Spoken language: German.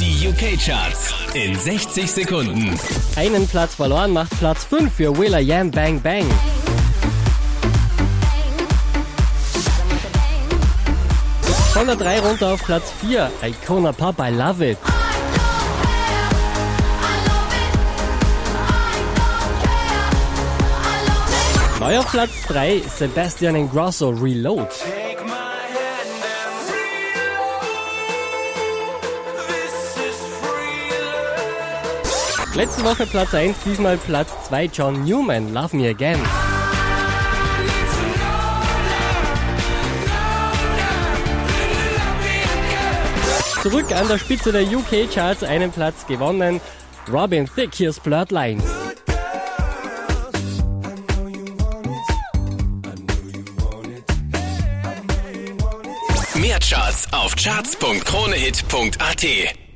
Die UK-Charts in 60 Sekunden. Einen Platz verloren macht Platz 5 für Willa Yam Bang Bang. Von der 3 runter auf Platz 4, Icona Pop, I Love It. Neu auf Platz 3, Sebastian Ingrosso, Reload. Letzte Woche Platz 1, diesmal Platz 2, John Newman, Love Me Again. Zurück an der Spitze der UK-Charts, einen Platz gewonnen. Robin Thicke, here's Blurred Lines. Mehr Charts auf charts.kronehit.at.